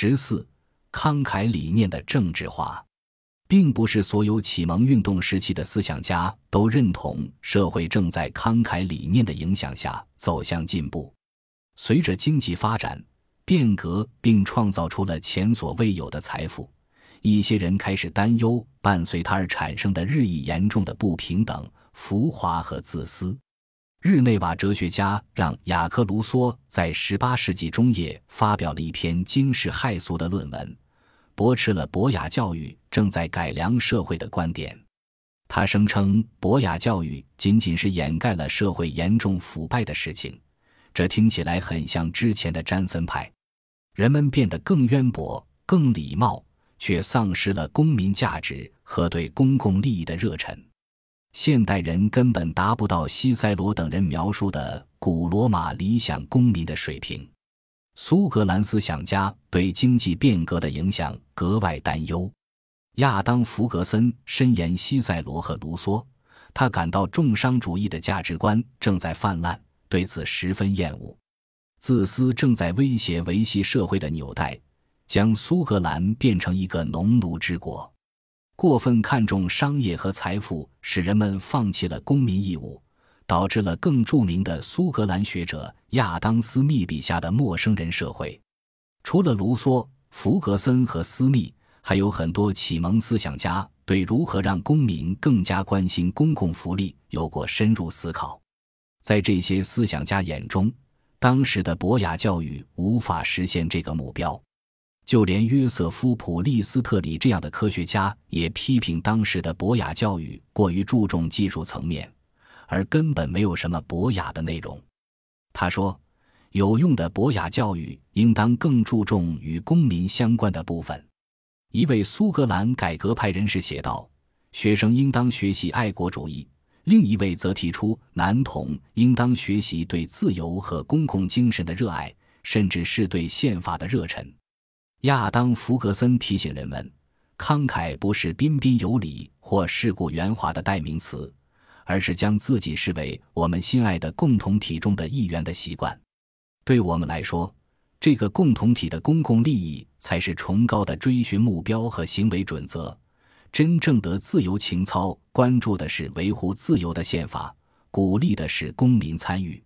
十四，慷慨理念的政治化，并不是所有启蒙运动时期的思想家都认同社会正在慷慨理念的影响下走向进步。随着经济发展、变革，并创造出了前所未有的财富，一些人开始担忧伴随它而产生的日益严重的不平等、浮华和自私。日内瓦哲学家让·雅克·卢梭在18世纪中叶发表了一篇惊世骇俗的论文，驳斥了博雅教育正在改良社会的观点。他声称，博雅教育仅仅是掩盖了社会严重腐败的事情，这听起来很像之前的詹森派。人们变得更渊博、更礼貌，却丧失了公民价值和对公共利益的热忱。现代人根本达不到西塞罗等人描述的古罗马理想公民的水平。苏格兰思想家对经济变革的影响格外担忧。亚当·弗格森深研西塞罗和卢梭，他感到重商主义的价值观正在泛滥，对此十分厌恶。自私正在威胁维系社会的纽带，将苏格兰变成一个农奴之国。过分看重商业和财富，使人们放弃了公民义务，导致了更著名的苏格兰学者亚当·斯密笔下的陌生人社会。除了卢梭、弗格森和斯密，还有很多启蒙思想家对如何让公民更加关心公共福利有过深入思考。在这些思想家眼中，当时的博雅教育无法实现这个目标。就连约瑟夫·普利斯特里这样的科学家也批评当时的博雅教育过于注重技术层面，而根本没有什么博雅的内容。他说：“有用的博雅教育应当更注重与公民相关的部分。”一位苏格兰改革派人士写道：“学生应当学习爱国主义。”另一位则提出，男童应当学习对自由和公共精神的热爱，甚至是对宪法的热忱。亚当·弗格森提醒人们，慷慨不是彬彬有礼或世故圆滑的代名词，而是将自己视为我们心爱的共同体中的一员的习惯。对我们来说，这个共同体的公共利益才是崇高的追寻目标和行为准则。真正的自由情操关注的是维护自由的宪法，鼓励的是公民参与。